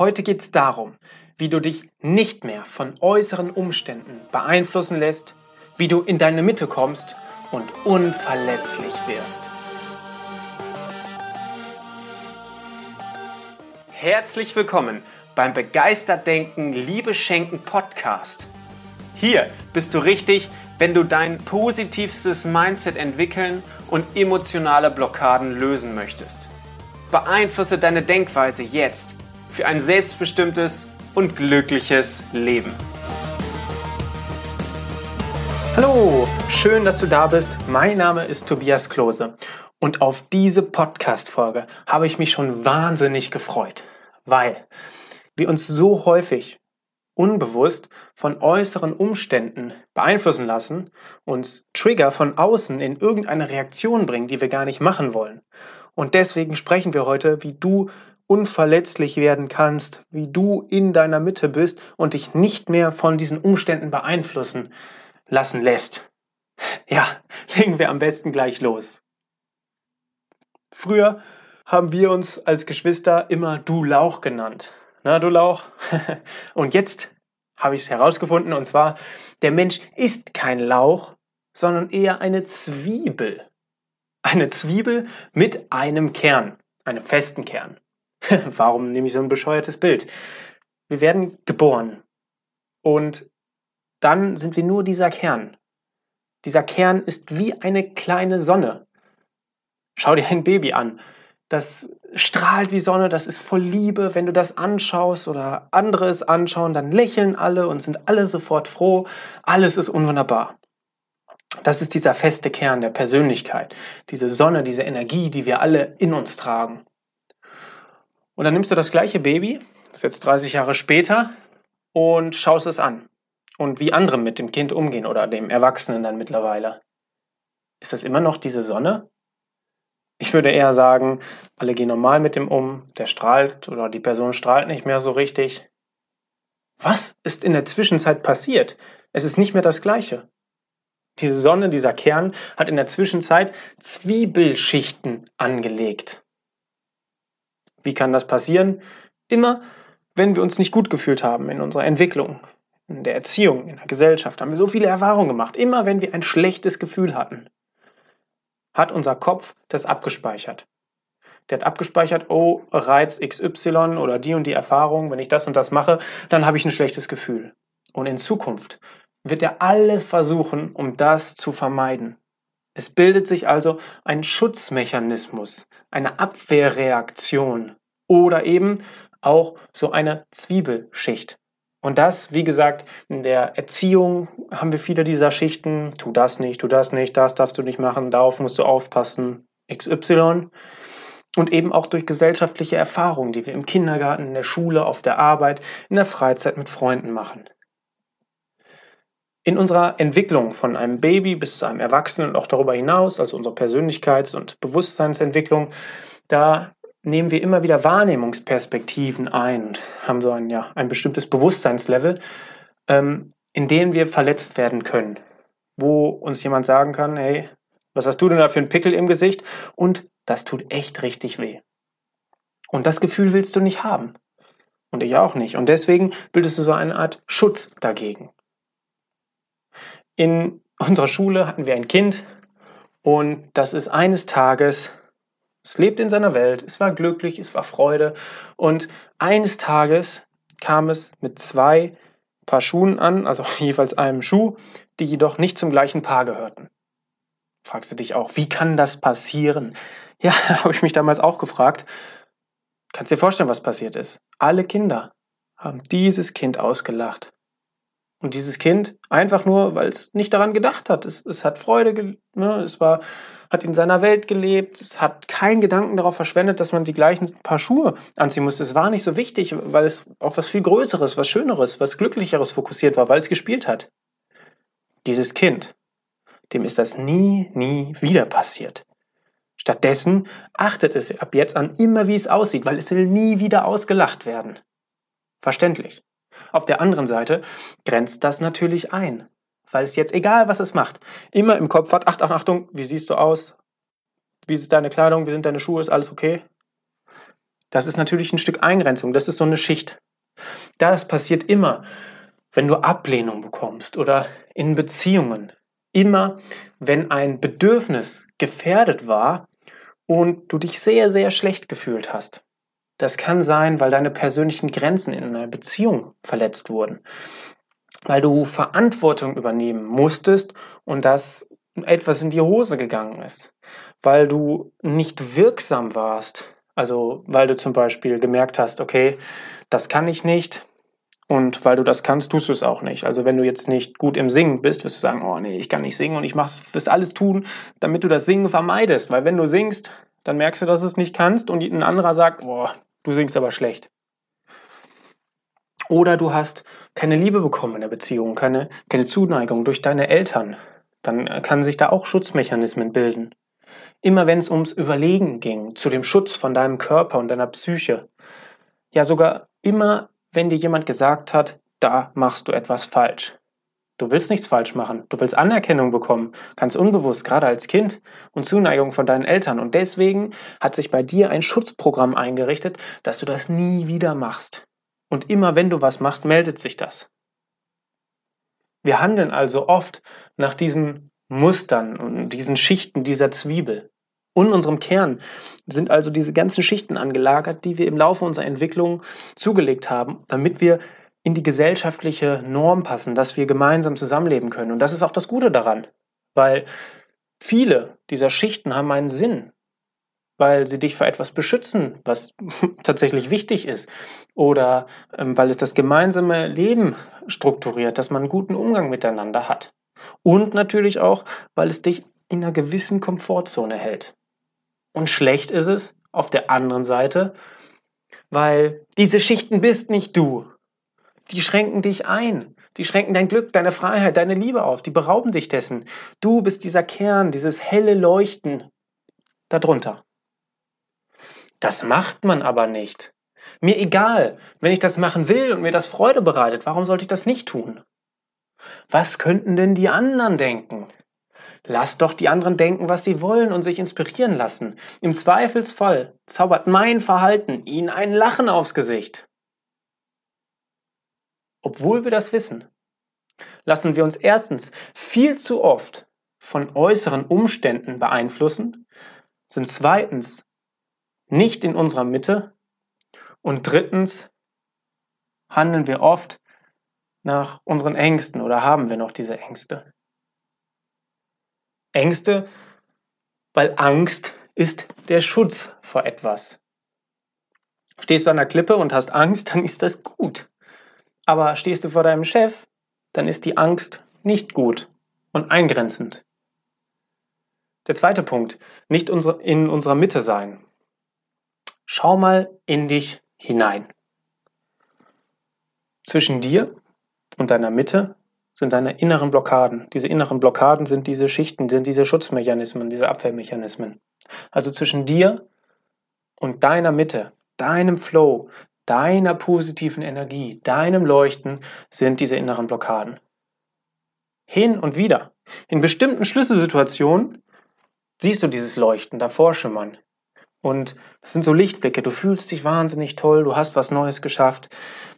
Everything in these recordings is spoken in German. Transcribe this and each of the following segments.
Heute geht es darum, wie du dich nicht mehr von äußeren Umständen beeinflussen lässt, wie du in deine Mitte kommst und unverletzlich wirst. Herzlich willkommen beim Begeistert Denken, Liebe Schenken Podcast. Hier bist du richtig, wenn du dein positivstes Mindset entwickeln und emotionale Blockaden lösen möchtest. Beeinflusse deine Denkweise jetzt für ein selbstbestimmtes und glückliches Leben. Hallo, schön, dass du da bist. Mein Name ist Tobias Klose und auf diese Podcast-Folge habe ich mich schon wahnsinnig gefreut, weil wir uns so häufig unbewusst von äußeren Umständen beeinflussen lassen, uns Trigger von außen in irgendeine Reaktion bringen, die wir gar nicht machen wollen. Und deswegen sprechen wir heute, wie du unverletzlich werden kannst, wie du in deiner Mitte bist und dich nicht mehr von diesen Umständen beeinflussen lassen lässt. Ja, legen wir am besten gleich los. Früher haben wir uns als Geschwister immer du Lauch genannt. Na, du Lauch? Und jetzt habe ich es herausgefunden, und zwar, der Mensch ist kein Lauch, sondern eher eine Zwiebel. Eine Zwiebel mit einem Kern, einem festen Kern. Warum nehme ich so ein bescheuertes Bild? Wir werden geboren und dann sind wir nur dieser Kern. Dieser Kern ist wie eine kleine Sonne. Schau dir ein Baby an. Das strahlt wie Sonne, das ist voll Liebe. Wenn du das anschaust oder andere es anschauen, dann lächeln alle und sind alle sofort froh. Alles ist unwunderbar. Das ist dieser feste Kern der Persönlichkeit, diese Sonne, diese Energie, die wir alle in uns tragen. Und dann nimmst du das gleiche Baby, das ist jetzt 30 Jahre später, und schaust es an. Und wie andere mit dem Kind umgehen oder dem Erwachsenen dann mittlerweile. Ist das immer noch diese Sonne? Ich würde eher sagen, alle gehen normal mit dem um, der strahlt oder die Person strahlt nicht mehr so richtig. Was ist in der Zwischenzeit passiert? Es ist nicht mehr das Gleiche. Diese Sonne, dieser Kern hat in der Zwischenzeit Zwiebelschichten angelegt. Wie kann das passieren? Immer, wenn wir uns nicht gut gefühlt haben in unserer Entwicklung, in der Erziehung, in der Gesellschaft, haben wir so viele Erfahrungen gemacht. Immer wenn wir ein schlechtes Gefühl hatten, hat unser Kopf das abgespeichert. Der hat abgespeichert, oh, Reiz XY oder die und die Erfahrung, wenn ich das und das mache, dann habe ich ein schlechtes Gefühl. Und in Zukunft wird er alles versuchen, um das zu vermeiden. Es bildet sich also ein Schutzmechanismus, eine Abwehrreaktion oder eben auch so eine Zwiebelschicht. Und das, wie gesagt, in der Erziehung haben wir viele dieser Schichten. Tu das nicht, tu das nicht, das darfst du nicht machen, darauf musst du aufpassen, XY. Und eben auch durch gesellschaftliche Erfahrungen, die wir im Kindergarten, in der Schule, auf der Arbeit, in der Freizeit mit Freunden machen. In unserer Entwicklung von einem Baby bis zu einem Erwachsenen und auch darüber hinaus, also unsere Persönlichkeits- und Bewusstseinsentwicklung, da nehmen wir immer wieder Wahrnehmungsperspektiven ein und haben so ein, ja, ein bestimmtes Bewusstseinslevel, ähm, in dem wir verletzt werden können. Wo uns jemand sagen kann, hey, was hast du denn da für einen Pickel im Gesicht? Und das tut echt richtig weh. Und das Gefühl willst du nicht haben. Und ich auch nicht. Und deswegen bildest du so eine Art Schutz dagegen. In unserer Schule hatten wir ein Kind und das ist eines Tages, es lebt in seiner Welt, es war glücklich, es war Freude und eines Tages kam es mit zwei Paar Schuhen an, also jeweils einem Schuh, die jedoch nicht zum gleichen Paar gehörten. Fragst du dich auch, wie kann das passieren? Ja, habe ich mich damals auch gefragt. Kannst dir vorstellen, was passiert ist? Alle Kinder haben dieses Kind ausgelacht. Und dieses Kind, einfach nur, weil es nicht daran gedacht hat. Es, es hat Freude, ne, es war, hat in seiner Welt gelebt, es hat keinen Gedanken darauf verschwendet, dass man die gleichen Paar Schuhe anziehen musste. Es war nicht so wichtig, weil es auf was viel Größeres, was Schöneres, was Glücklicheres fokussiert war, weil es gespielt hat. Dieses Kind, dem ist das nie, nie wieder passiert. Stattdessen achtet es ab jetzt an immer, wie es aussieht, weil es will nie wieder ausgelacht werden. Verständlich. Auf der anderen Seite grenzt das natürlich ein, weil es jetzt, egal was es macht, immer im Kopf hat, Achtung, Achtung, wie siehst du aus? Wie ist deine Kleidung? Wie sind deine Schuhe? Ist alles okay? Das ist natürlich ein Stück Eingrenzung, das ist so eine Schicht. Das passiert immer, wenn du Ablehnung bekommst oder in Beziehungen. Immer, wenn ein Bedürfnis gefährdet war und du dich sehr, sehr schlecht gefühlt hast. Das kann sein, weil deine persönlichen Grenzen in einer Beziehung verletzt wurden, weil du Verantwortung übernehmen musstest und das etwas in die Hose gegangen ist, weil du nicht wirksam warst, also weil du zum Beispiel gemerkt hast, okay, das kann ich nicht, und weil du das kannst, tust du es auch nicht. Also wenn du jetzt nicht gut im Singen bist, wirst du sagen, oh nee, ich kann nicht singen und ich wirst alles tun, damit du das Singen vermeidest. Weil wenn du singst, dann merkst du, dass du es nicht kannst und ein anderer sagt, boah, du singst aber schlecht. Oder du hast keine Liebe bekommen in der Beziehung, keine, keine Zuneigung durch deine Eltern. Dann kann sich da auch Schutzmechanismen bilden. Immer wenn es ums Überlegen ging, zu dem Schutz von deinem Körper und deiner Psyche. Ja, sogar immer wenn dir jemand gesagt hat, da machst du etwas falsch. Du willst nichts falsch machen. Du willst Anerkennung bekommen, ganz unbewusst, gerade als Kind und Zuneigung von deinen Eltern. Und deswegen hat sich bei dir ein Schutzprogramm eingerichtet, dass du das nie wieder machst. Und immer wenn du was machst, meldet sich das. Wir handeln also oft nach diesen Mustern und diesen Schichten dieser Zwiebel. Und unserem Kern sind also diese ganzen Schichten angelagert, die wir im Laufe unserer Entwicklung zugelegt haben, damit wir in die gesellschaftliche Norm passen, dass wir gemeinsam zusammenleben können. Und das ist auch das Gute daran, weil viele dieser Schichten haben einen Sinn, weil sie dich vor etwas beschützen, was tatsächlich wichtig ist, oder ähm, weil es das gemeinsame Leben strukturiert, dass man einen guten Umgang miteinander hat. Und natürlich auch, weil es dich in einer gewissen Komfortzone hält. Und schlecht ist es auf der anderen Seite, weil diese Schichten bist nicht du. Die schränken dich ein. Die schränken dein Glück, deine Freiheit, deine Liebe auf. Die berauben dich dessen. Du bist dieser Kern, dieses helle Leuchten darunter. Das macht man aber nicht. Mir egal, wenn ich das machen will und mir das Freude bereitet, warum sollte ich das nicht tun? Was könnten denn die anderen denken? Lass doch die anderen denken, was sie wollen und sich inspirieren lassen. Im Zweifelsfall zaubert mein Verhalten ihnen ein Lachen aufs Gesicht. Obwohl wir das wissen, lassen wir uns erstens viel zu oft von äußeren Umständen beeinflussen, sind zweitens nicht in unserer Mitte und drittens handeln wir oft nach unseren Ängsten oder haben wir noch diese Ängste. Ängste, weil Angst ist der Schutz vor etwas. Stehst du an der Klippe und hast Angst, dann ist das gut. Aber stehst du vor deinem Chef, dann ist die Angst nicht gut und eingrenzend. Der zweite Punkt, nicht in unserer Mitte sein. Schau mal in dich hinein. Zwischen dir und deiner Mitte sind deine inneren Blockaden. Diese inneren Blockaden sind diese Schichten, sind diese Schutzmechanismen, diese Abwehrmechanismen. Also zwischen dir und deiner Mitte, deinem Flow, deiner positiven Energie, deinem Leuchten sind diese inneren Blockaden. Hin und wieder. In bestimmten Schlüsselsituationen siehst du dieses Leuchten davor schimmern. Und das sind so Lichtblicke. Du fühlst dich wahnsinnig toll, du hast was Neues geschafft.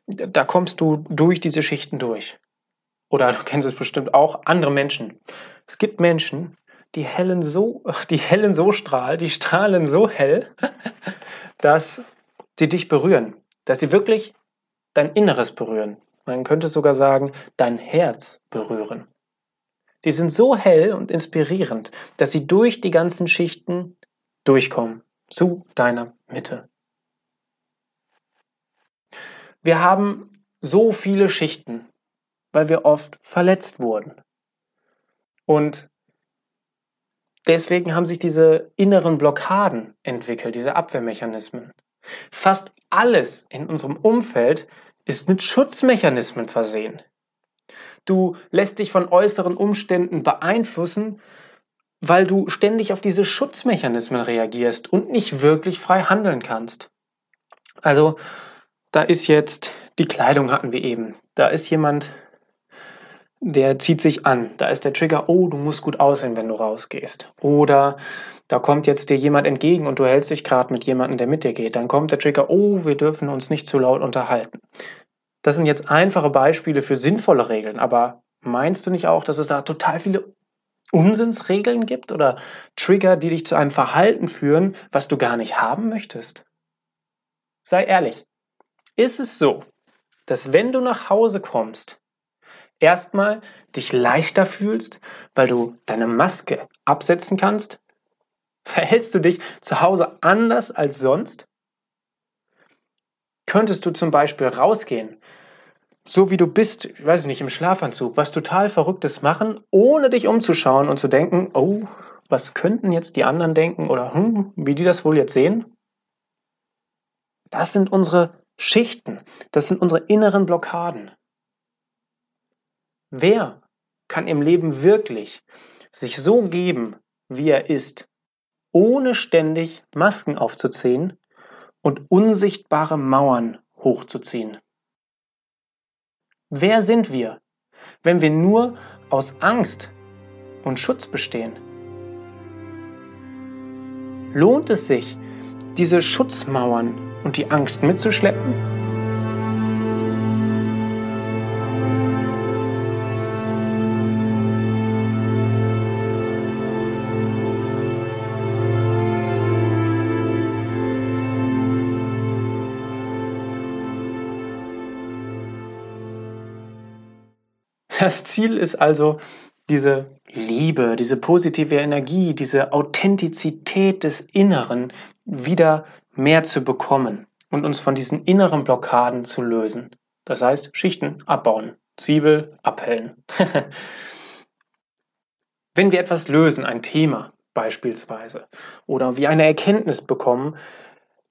Da kommst du durch diese Schichten durch oder du kennst es bestimmt auch, andere Menschen. Es gibt Menschen, die hellen so, die hellen so strahl, die strahlen so hell, dass sie dich berühren, dass sie wirklich dein Inneres berühren. Man könnte sogar sagen, dein Herz berühren. Die sind so hell und inspirierend, dass sie durch die ganzen Schichten durchkommen zu deiner Mitte. Wir haben so viele Schichten weil wir oft verletzt wurden. Und deswegen haben sich diese inneren Blockaden entwickelt, diese Abwehrmechanismen. Fast alles in unserem Umfeld ist mit Schutzmechanismen versehen. Du lässt dich von äußeren Umständen beeinflussen, weil du ständig auf diese Schutzmechanismen reagierst und nicht wirklich frei handeln kannst. Also, da ist jetzt die Kleidung hatten wir eben. Da ist jemand der zieht sich an. Da ist der Trigger, oh, du musst gut aussehen, wenn du rausgehst. Oder da kommt jetzt dir jemand entgegen und du hältst dich gerade mit jemandem, der mit dir geht. Dann kommt der Trigger, oh, wir dürfen uns nicht zu laut unterhalten. Das sind jetzt einfache Beispiele für sinnvolle Regeln, aber meinst du nicht auch, dass es da total viele Unsinnsregeln gibt oder Trigger, die dich zu einem Verhalten führen, was du gar nicht haben möchtest? Sei ehrlich. Ist es so, dass wenn du nach Hause kommst, erstmal dich leichter fühlst, weil du deine Maske absetzen kannst? Verhältst du dich zu Hause anders als sonst? Könntest du zum Beispiel rausgehen, so wie du bist, ich weiß nicht, im Schlafanzug, was total Verrücktes machen, ohne dich umzuschauen und zu denken, oh, was könnten jetzt die anderen denken oder hm, wie die das wohl jetzt sehen? Das sind unsere Schichten, das sind unsere inneren Blockaden. Wer kann im Leben wirklich sich so geben, wie er ist, ohne ständig Masken aufzuziehen und unsichtbare Mauern hochzuziehen? Wer sind wir, wenn wir nur aus Angst und Schutz bestehen? Lohnt es sich, diese Schutzmauern und die Angst mitzuschleppen? Das Ziel ist also, diese Liebe, diese positive Energie, diese Authentizität des Inneren wieder mehr zu bekommen und uns von diesen inneren Blockaden zu lösen. Das heißt, Schichten abbauen, Zwiebel abhellen. Wenn wir etwas lösen, ein Thema beispielsweise, oder wir eine Erkenntnis bekommen,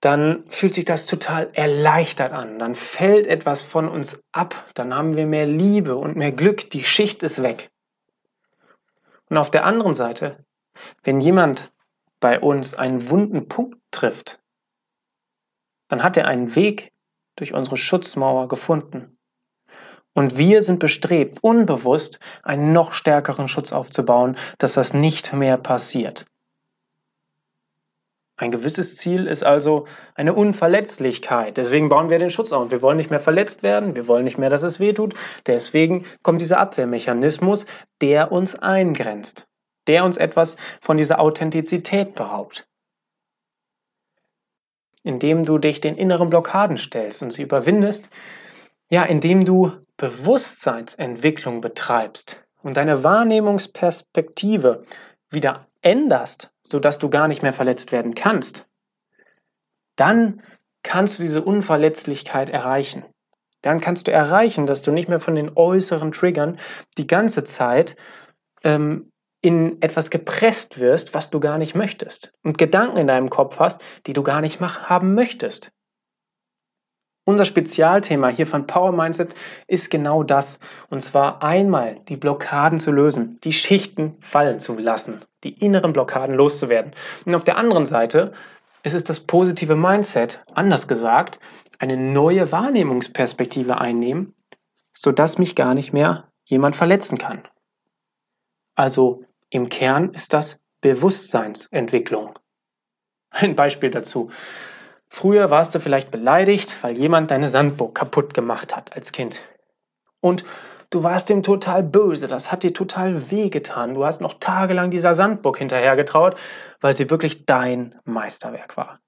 dann fühlt sich das total erleichtert an. Dann fällt etwas von uns ab. Dann haben wir mehr Liebe und mehr Glück. Die Schicht ist weg. Und auf der anderen Seite, wenn jemand bei uns einen wunden Punkt trifft, dann hat er einen Weg durch unsere Schutzmauer gefunden. Und wir sind bestrebt, unbewusst einen noch stärkeren Schutz aufzubauen, dass das nicht mehr passiert. Ein gewisses Ziel ist also eine Unverletzlichkeit. Deswegen bauen wir den Schutz auf. Wir wollen nicht mehr verletzt werden, wir wollen nicht mehr, dass es weh tut. Deswegen kommt dieser Abwehrmechanismus, der uns eingrenzt, der uns etwas von dieser Authentizität beraubt. Indem du dich den inneren Blockaden stellst und sie überwindest, ja, indem du Bewusstseinsentwicklung betreibst und deine Wahrnehmungsperspektive wieder änderst, sodass du gar nicht mehr verletzt werden kannst, dann kannst du diese Unverletzlichkeit erreichen. Dann kannst du erreichen, dass du nicht mehr von den äußeren Triggern die ganze Zeit ähm, in etwas gepresst wirst, was du gar nicht möchtest und Gedanken in deinem Kopf hast, die du gar nicht haben möchtest. Unser Spezialthema hier von Power Mindset ist genau das. Und zwar einmal die Blockaden zu lösen, die Schichten fallen zu lassen, die inneren Blockaden loszuwerden. Und auf der anderen Seite ist es das positive Mindset, anders gesagt, eine neue Wahrnehmungsperspektive einnehmen, sodass mich gar nicht mehr jemand verletzen kann. Also im Kern ist das Bewusstseinsentwicklung. Ein Beispiel dazu. Früher warst du vielleicht beleidigt, weil jemand deine Sandburg kaputt gemacht hat als Kind. Und du warst ihm total böse, das hat dir total wehgetan. Du hast noch tagelang dieser Sandburg hinterhergetraut, weil sie wirklich dein Meisterwerk war.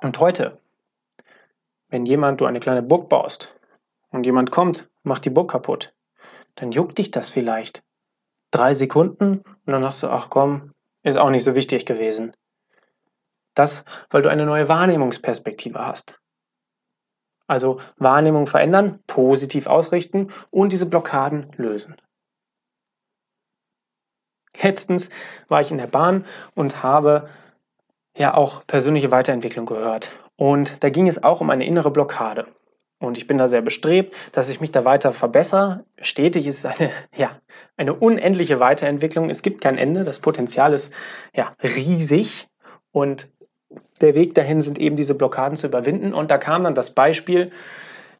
Und heute, wenn jemand, du eine kleine Burg baust und jemand kommt, macht die Burg kaputt, dann juckt dich das vielleicht. Drei Sekunden und dann sagst du, ach komm, ist auch nicht so wichtig gewesen. Das, weil du eine neue Wahrnehmungsperspektive hast. Also Wahrnehmung verändern, positiv ausrichten und diese Blockaden lösen. Letztens war ich in der Bahn und habe ja auch persönliche Weiterentwicklung gehört. Und da ging es auch um eine innere Blockade. Und ich bin da sehr bestrebt, dass ich mich da weiter verbessere. Stetig ist eine, ja, eine unendliche Weiterentwicklung. Es gibt kein Ende. Das Potenzial ist ja riesig. Und der Weg dahin sind eben diese Blockaden zu überwinden. Und da kam dann das Beispiel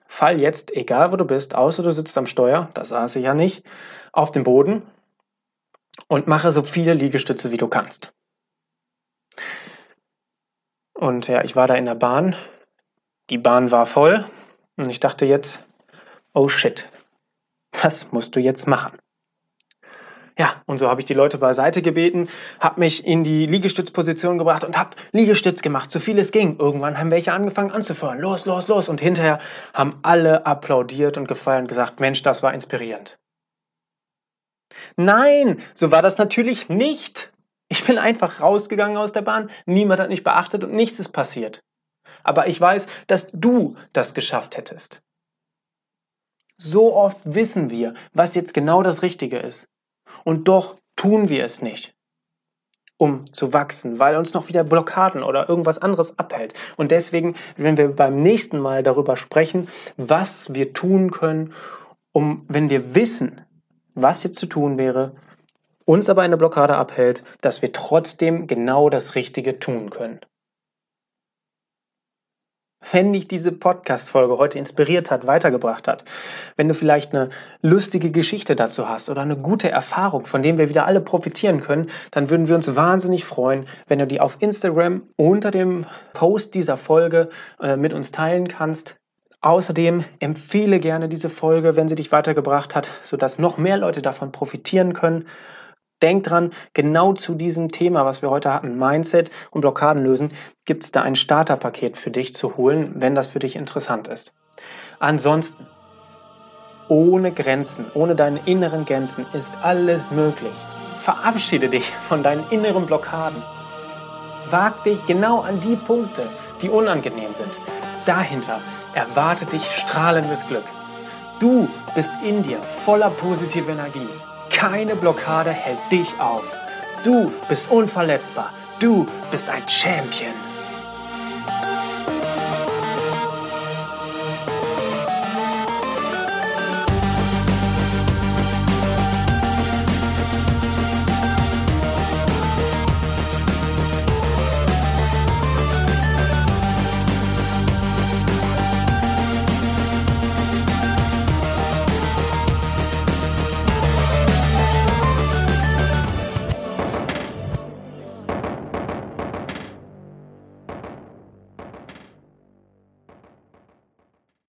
fall jetzt, egal wo du bist, außer du sitzt am Steuer, das saß ich ja nicht, auf den Boden und mache so viele Liegestütze, wie du kannst. Und ja, ich war da in der Bahn. Die Bahn war voll und ich dachte jetzt, oh shit, was musst du jetzt machen? Ja, und so habe ich die Leute beiseite gebeten, habe mich in die Liegestützposition gebracht und habe Liegestütz gemacht, so viel es ging. Irgendwann haben welche angefangen anzufeuern. Los, los, los. Und hinterher haben alle applaudiert und gefeiert und gesagt, Mensch, das war inspirierend. Nein, so war das natürlich nicht. Ich bin einfach rausgegangen aus der Bahn, niemand hat mich beachtet und nichts ist passiert. Aber ich weiß, dass du das geschafft hättest. So oft wissen wir, was jetzt genau das Richtige ist. Und doch tun wir es nicht, um zu wachsen, weil uns noch wieder Blockaden oder irgendwas anderes abhält. Und deswegen, wenn wir beim nächsten Mal darüber sprechen, was wir tun können, um, wenn wir wissen, was jetzt zu tun wäre, uns aber eine Blockade abhält, dass wir trotzdem genau das Richtige tun können. Wenn dich diese Podcast-Folge heute inspiriert hat, weitergebracht hat, wenn du vielleicht eine lustige Geschichte dazu hast oder eine gute Erfahrung, von dem wir wieder alle profitieren können, dann würden wir uns wahnsinnig freuen, wenn du die auf Instagram unter dem Post dieser Folge äh, mit uns teilen kannst. Außerdem empfehle gerne diese Folge, wenn sie dich weitergebracht hat, sodass noch mehr Leute davon profitieren können. Denk dran, genau zu diesem Thema, was wir heute hatten, Mindset und Blockaden lösen, gibt es da ein Starterpaket für dich zu holen, wenn das für dich interessant ist. Ansonsten, ohne Grenzen, ohne deine inneren Grenzen ist alles möglich. Verabschiede dich von deinen inneren Blockaden. Wag dich genau an die Punkte, die unangenehm sind. Dahinter erwartet dich strahlendes Glück. Du bist in dir voller positiver Energie. Keine Blockade hält dich auf. Du bist unverletzbar. Du bist ein Champion.